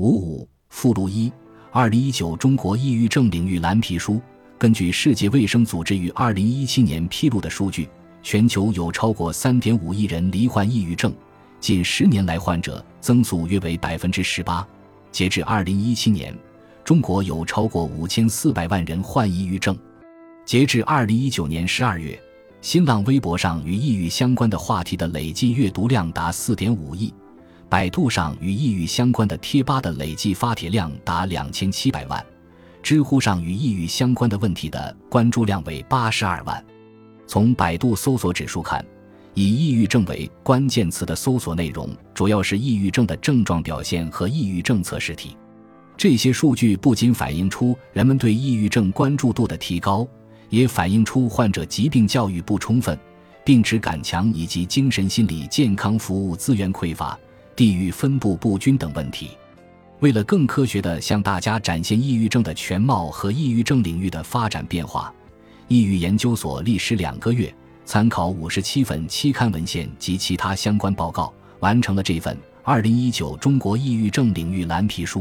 五五附录一：二零一九中国抑郁症领域蓝皮书。根据世界卫生组织于二零一七年披露的数据，全球有超过三点五亿人罹患抑郁症，近十年来患者增速约为百分之十八。截至二零一七年，中国有超过五千四百万人患抑郁症。截至二零一九年十二月，新浪微博上与抑郁相关的话题的累计阅读量达四点五亿，百度上与抑郁相关的贴吧的累计发帖量达两千七百万，知乎上与抑郁相关的问题的关注量为八十二万。从百度搜索指数看，以抑郁症为关键词的搜索内容主要是抑郁症的症状表现和抑郁症测试题。这些数据不仅反映出人们对抑郁症关注度的提高。也反映出患者疾病教育不充分、病耻感强以及精神心理健康服务资源匮乏、地域分布不均等问题。为了更科学地向大家展现抑郁症的全貌和抑郁症领域的发展变化，抑郁研究所历时两个月，参考五十七份期刊文献及其他相关报告，完成了这份《二零一九中国抑郁症领域蓝皮书》。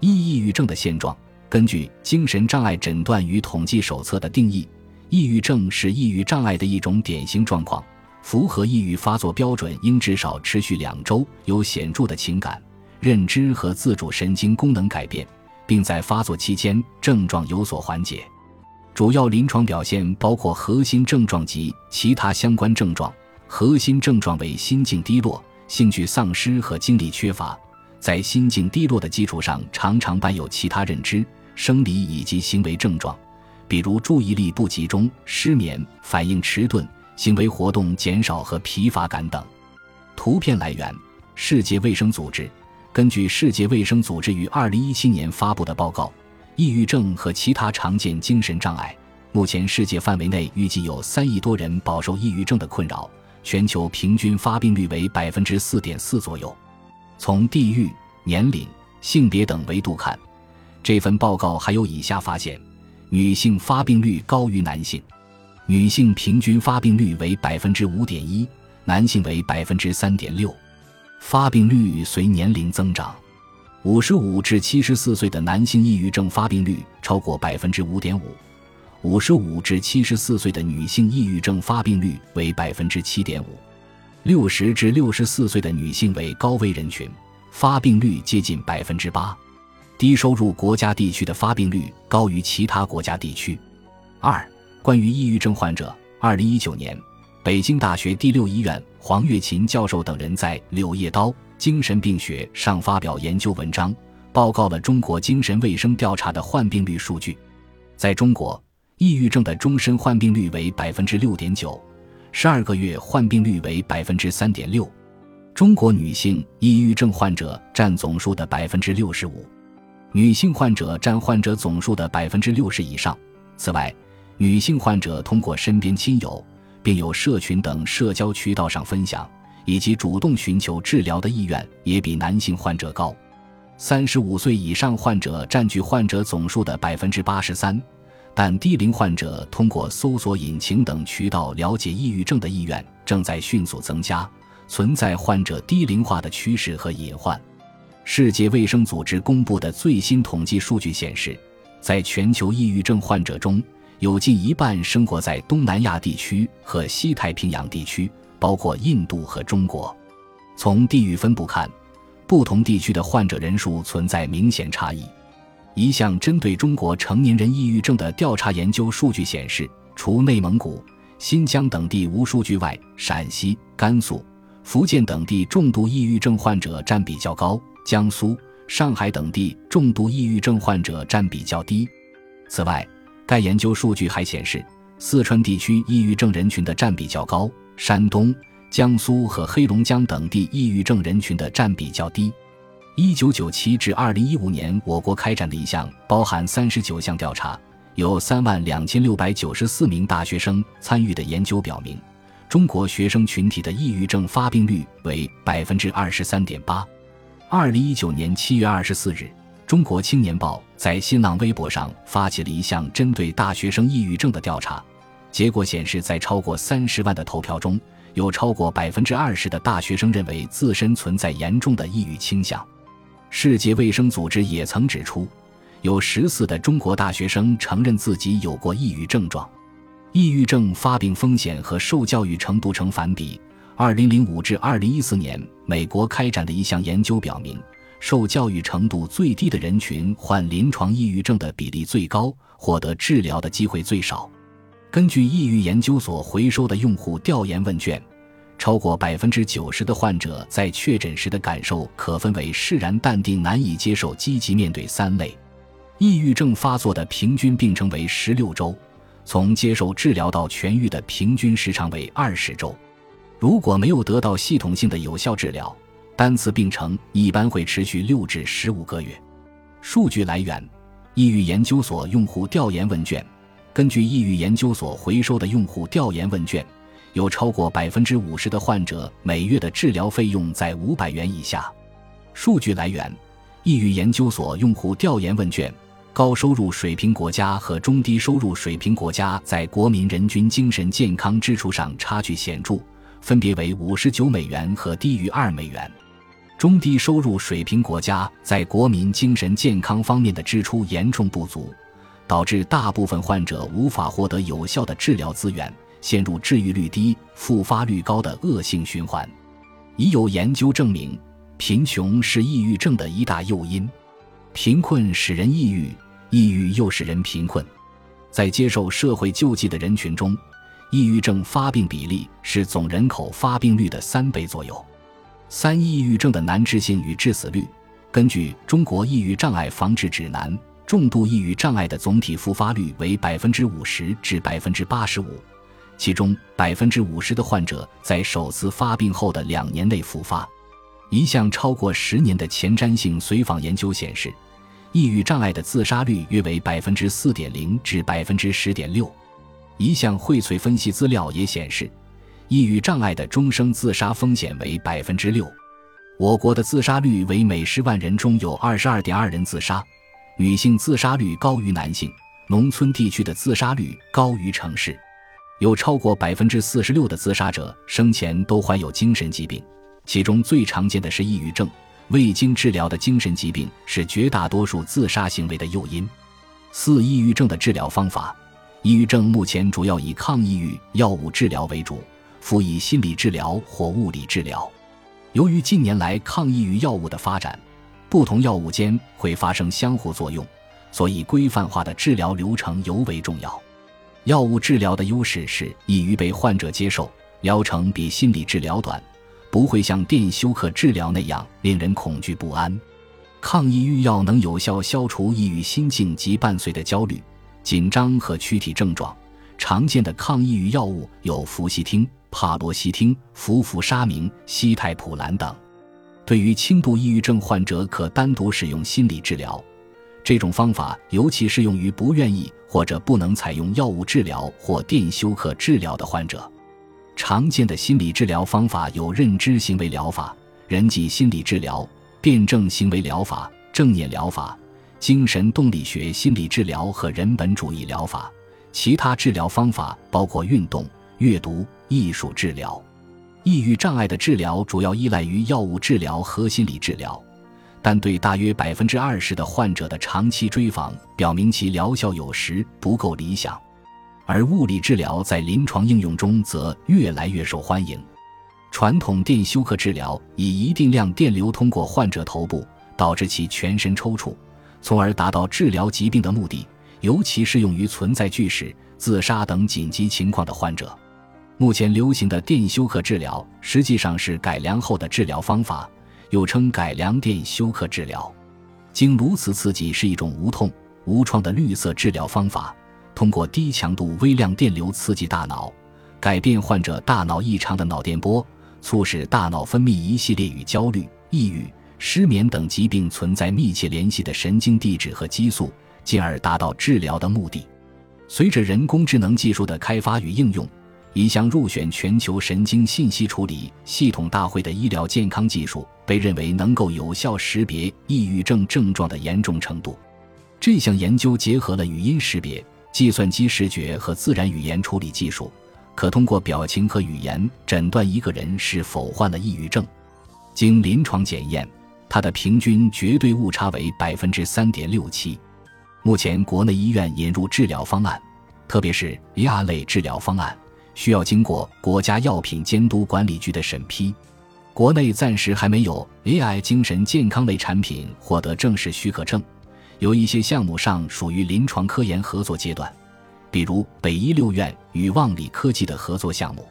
抑抑郁症的现状。根据《精神障碍诊断与统计手册》的定义，抑郁症是抑郁障碍的一种典型状况。符合抑郁发作标准应至少持续两周，有显著的情感、认知和自主神经功能改变，并在发作期间症状有所缓解。主要临床表现包括核心症状及其他相关症状。核心症状为心境低落、兴趣丧失和精力缺乏，在心境低落的基础上，常常伴有其他认知。生理以及行为症状，比如注意力不集中、失眠、反应迟钝、行为活动减少和疲乏感等。图片来源：世界卫生组织。根据世界卫生组织于二零一七年发布的报告，抑郁症和其他常见精神障碍，目前世界范围内预计有三亿多人饱受抑郁症的困扰，全球平均发病率为百分之四点四左右。从地域、年龄、性别等维度看。这份报告还有以下发现：女性发病率高于男性，女性平均发病率为百分之五点一，男性为百分之三点六。发病率随年龄增长，五十五至七十四岁的男性抑郁症发病率超过百分之五点五，五十五至七十四岁的女性抑郁症发病率为百分之七点五，六十至六十四岁的女性为高危人群，发病率接近百分之八。低收入国家地区的发病率高于其他国家地区。二、关于抑郁症患者，二零一九年，北京大学第六医院黄月琴教授等人在《柳叶刀：精神病学》上发表研究文章，报告了中国精神卫生调查的患病率数据。在中国，抑郁症的终身患病率为百分之六点九，十二个月患病率为百分之三点六。中国女性抑郁症患者占总数的百分之六十五。女性患者占患者总数的百分之六十以上。此外，女性患者通过身边亲友、并有社群等社交渠道上分享，以及主动寻求治疗的意愿也比男性患者高。三十五岁以上患者占据患者总数的百分之八十三，但低龄患者通过搜索引擎等渠道了解抑郁症的意愿正在迅速增加，存在患者低龄化的趋势和隐患。世界卫生组织公布的最新统计数据显示，在全球抑郁症患者中，有近一半生活在东南亚地区和西太平洋地区，包括印度和中国。从地域分布看，不同地区的患者人数存在明显差异。一项针对中国成年人抑郁症的调查研究数据显示，除内蒙古、新疆等地无数据外，陕西、甘肃、福建等地重度抑郁症患者占比较高。江苏、上海等地重度抑郁症患者占比较低。此外，该研究数据还显示，四川地区抑郁症人群的占比较高，山东、江苏和黑龙江等地抑郁症人群的占比较低。一九九七至二零一五年，我国开展的一项包含三十九项调查，有三万两千六百九十四名大学生参与的研究表明，中国学生群体的抑郁症发病率为百分之二十三点八。二零一九年七月二十四日，《中国青年报》在新浪微博上发起了一项针对大学生抑郁症的调查。结果显示，在超过三十万的投票中，有超过百分之二十的大学生认为自身存在严重的抑郁倾向。世界卫生组织也曾指出，有十四的中国大学生承认自己有过抑郁症状。抑郁症发病风险和受教育程度成反比。二零零五至二零一四年，美国开展的一项研究表明，受教育程度最低的人群患临床抑郁症的比例最高，获得治疗的机会最少。根据抑郁研究所回收的用户调研问卷，超过百分之九十的患者在确诊时的感受可分为释然、淡定、难以接受、积极面对三类。抑郁症发作的平均病程为十六周。从接受治疗到痊愈的平均时长为二十周，如果没有得到系统性的有效治疗，单次病程一般会持续六至十五个月。数据来源：抑郁研究所用户调研问卷。根据抑郁研究所回收的用户调研问卷，有超过百分之五十的患者每月的治疗费用在五百元以下。数据来源：抑郁研究所用户调研问卷。高收入水平国家和中低收入水平国家在国民人均精神健康支出上差距显著，分别为五十九美元和低于二美元。中低收入水平国家在国民精神健康方面的支出严重不足，导致大部分患者无法获得有效的治疗资源，陷入治愈率低、复发率高的恶性循环。已有研究证明，贫穷是抑郁症的一大诱因。贫困使人抑郁，抑郁又使人贫困。在接受社会救济的人群中，抑郁症发病比例是总人口发病率的三倍左右。三、抑郁症的难治性与致死率。根据《中国抑郁障碍防治指南》，重度抑郁障碍的总体复发率为百分之五十至百分之八十五，其中百分之五十的患者在首次发病后的两年内复发。一项超过十年的前瞻性随访研究显示，抑郁障碍的自杀率约为百分之四点零至百分之十点六。一项荟萃分析资料也显示，抑郁障碍的终生自杀风险为百分之六。我国的自杀率为每十万人中有二十二点二人自杀，女性自杀率高于男性，农村地区的自杀率高于城市，有超过百分之四十六的自杀者生前都患有精神疾病。其中最常见的是抑郁症，未经治疗的精神疾病是绝大多数自杀行为的诱因。四、抑郁症的治疗方法。抑郁症目前主要以抗抑郁药物治疗为主，辅以心理治疗或物理治疗。由于近年来抗抑郁药物的发展，不同药物间会发生相互作用，所以规范化的治疗流程尤为重要。药物治疗的优势是易于被患者接受，疗程比心理治疗短。不会像电休克治疗那样令人恐惧不安。抗抑郁药能有效消除抑郁心境及伴随的焦虑、紧张和躯体症状。常见的抗抑郁药物有氟西汀、帕罗西汀、氟氟沙明、西泰普兰等。对于轻度抑郁症患者，可单独使用心理治疗。这种方法尤其适用于不愿意或者不能采用药物治疗或电休克治疗的患者。常见的心理治疗方法有认知行为疗法、人际心理治疗、辩证行为疗法、正念疗法、精神动力学心理治疗和人本主义疗法。其他治疗方法包括运动、阅读、艺术治疗。抑郁障碍的治疗主要依赖于药物治疗和心理治疗，但对大约百分之二十的患者的长期追访表明其疗效有时不够理想。而物理治疗在临床应用中则越来越受欢迎。传统电休克治疗以一定量电流通过患者头部，导致其全身抽搐，从而达到治疗疾病的目的，尤其适用于存在拒食、自杀等紧急情况的患者。目前流行的电休克治疗实际上是改良后的治疗方法，又称改良电休克治疗。经颅磁刺激是一种无痛、无创的绿色治疗方法。通过低强度微量电流刺激大脑，改变患者大脑异常的脑电波，促使大脑分泌一系列与焦虑、抑郁、失眠等疾病存在密切联系的神经递质和激素，进而达到治疗的目的。随着人工智能技术的开发与应用，一项入选全球神经信息处理系统大会的医疗健康技术，被认为能够有效识别抑郁症症状的严重程度。这项研究结合了语音识别。计算机视觉和自然语言处理技术，可通过表情和语言诊断一个人是否患了抑郁症。经临床检验，它的平均绝对误差为百分之三点六七。目前，国内医院引入治疗方案，特别是 AI 类治疗方案，需要经过国家药品监督管理局的审批。国内暂时还没有 AI 精神健康类产品获得正式许可证，有一些项目上属于临床科研合作阶段，比如北医六院与望里科技的合作项目。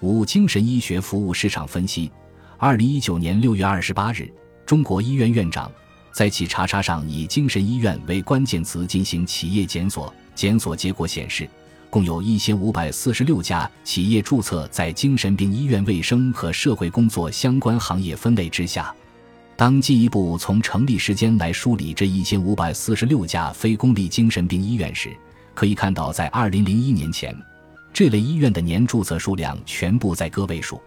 五、精神医学服务市场分析。二零一九年六月二十八日，中国医院院长在其查查上以“精神医院”为关键词进行企业检索，检索结果显示。共有一千五百四十六家企业注册在精神病医院卫生和社会工作相关行业分类之下。当进一步从成立时间来梳理这一千五百四十六家非公立精神病医院时，可以看到，在二零零一年前，这类医院的年注册数量全部在个位数。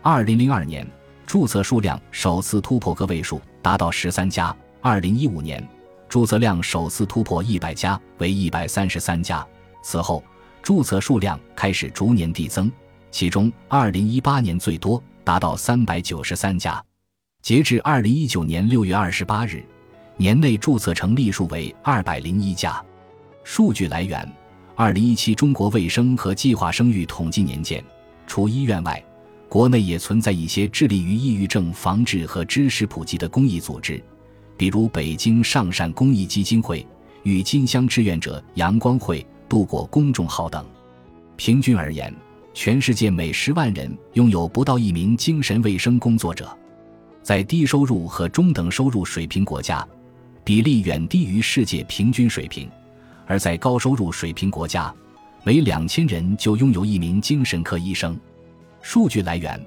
二零零二年，注册数量首次突破个位数，达到十三家；二零一五年，注册量首次突破一百家，为一百三十三家。此后，注册数量开始逐年递增，其中2018年最多达到393家，截至2019年6月28日，年内注册成立数为201家。数据来源：2017中国卫生和计划生育统计年鉴。除医院外，国内也存在一些致力于抑郁症防治和知识普及的公益组织，比如北京上善公益基金会与金乡志愿者阳光会。度过公众号等，平均而言，全世界每十万人拥有不到一名精神卫生工作者。在低收入和中等收入水平国家，比例远低于世界平均水平；而在高收入水平国家，每两千人就拥有一名精神科医生。数据来源：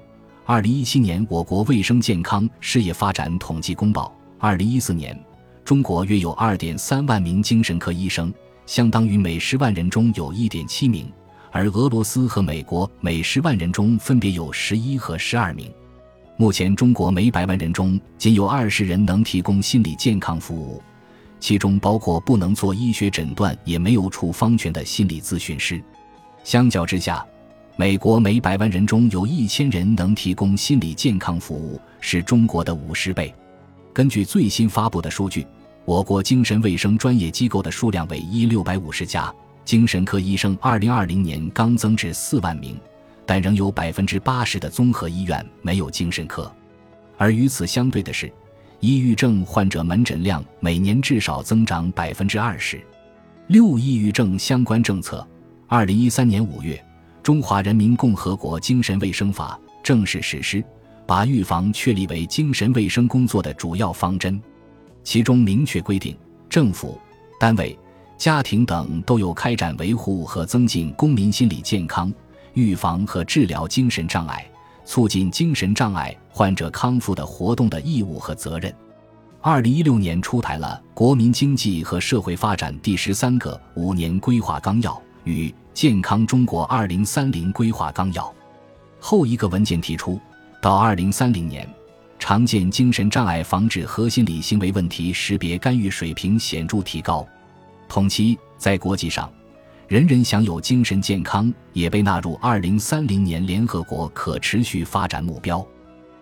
二零一七年我国卫生健康事业发展统计公报。二零一四年，中国约有二点三万名精神科医生。相当于每十万人中有一点七名，而俄罗斯和美国每十万人中分别有十一和十二名。目前，中国每百万人中仅有二十人能提供心理健康服务，其中包括不能做医学诊断也没有处方权的心理咨询师。相较之下，美国每百万人中有一千人能提供心理健康服务，是中国的五十倍。根据最新发布的数据。我国精神卫生专业机构的数量为一六百五十家，精神科医生二零二零年刚增至四万名，但仍有百分之八十的综合医院没有精神科。而与此相对的是，抑郁症患者门诊量每年至少增长百分之二十六。抑郁症相关政策，二零一三年五月，《中华人民共和国精神卫生法》正式实施，把预防确立为精神卫生工作的主要方针。其中明确规定，政府单位、家庭等都有开展维护和增进公民心理健康、预防和治疗精神障碍、促进精神障碍患者康复的活动的义务和责任。二零一六年出台了《国民经济和社会发展第十三个五年规划纲要》与《健康中国二零三零规划纲要》。后一个文件提出，到二零三零年。常见精神障碍防治和心理行为问题识别干预水平显著提高。同期，在国际上，人人享有精神健康也被纳入2030年联合国可持续发展目标。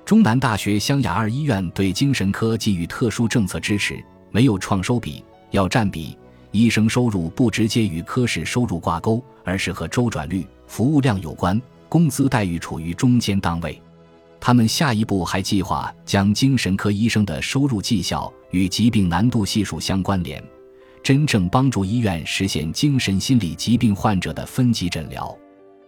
中南大学湘雅二医院对精神科给予特殊政策支持，没有创收比、要占比，医生收入不直接与科室收入挂钩，而是和周转率、服务量有关，工资待遇处于中间档位。他们下一步还计划将精神科医生的收入绩效与疾病难度系数相关联，真正帮助医院实现精神心理疾病患者的分级诊疗。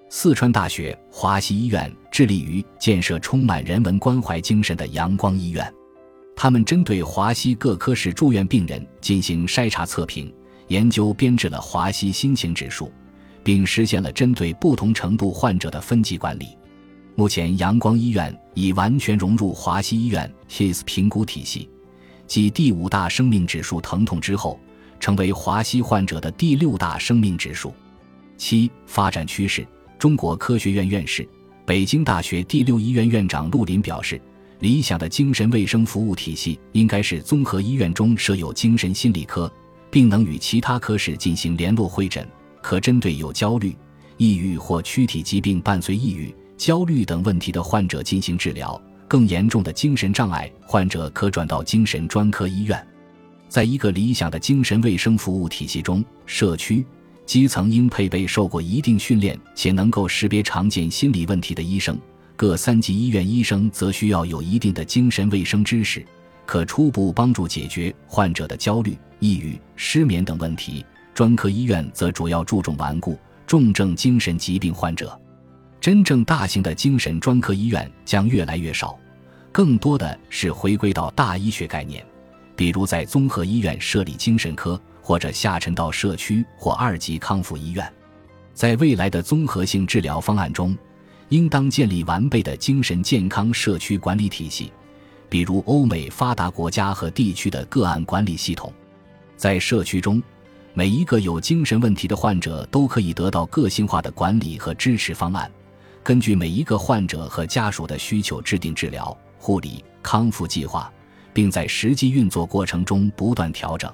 四川大学华西医院致力于建设充满人文关怀精神的阳光医院，他们针对华西各科室住院病人进行筛查测评研究，编制了华西心情指数，并实现了针对不同程度患者的分级管理。目前，阳光医院已完全融入华西医院 HIS 评估体系，继第五大生命指数疼痛之后，成为华西患者的第六大生命指数。七、发展趋势。中国科学院院士、北京大学第六医院院长陆林表示，理想的精神卫生服务体系应该是综合医院中设有精神心理科，并能与其他科室进行联络会诊，可针对有焦虑、抑郁或躯体疾病伴随抑郁。焦虑等问题的患者进行治疗，更严重的精神障碍患者可转到精神专科医院。在一个理想的精神卫生服务体系中，社区基层应配备受过一定训练且能够识别常见心理问题的医生；各三级医院医生则需要有一定的精神卫生知识，可初步帮助解决患者的焦虑、抑郁、失眠等问题。专科医院则主要注重顽固、重症精神疾病患者。真正大型的精神专科医院将越来越少，更多的是回归到大医学概念，比如在综合医院设立精神科，或者下沉到社区或二级康复医院。在未来的综合性治疗方案中，应当建立完备的精神健康社区管理体系，比如欧美发达国家和地区的个案管理系统。在社区中，每一个有精神问题的患者都可以得到个性化的管理和支持方案。根据每一个患者和家属的需求制定治疗、护理、康复计划，并在实际运作过程中不断调整。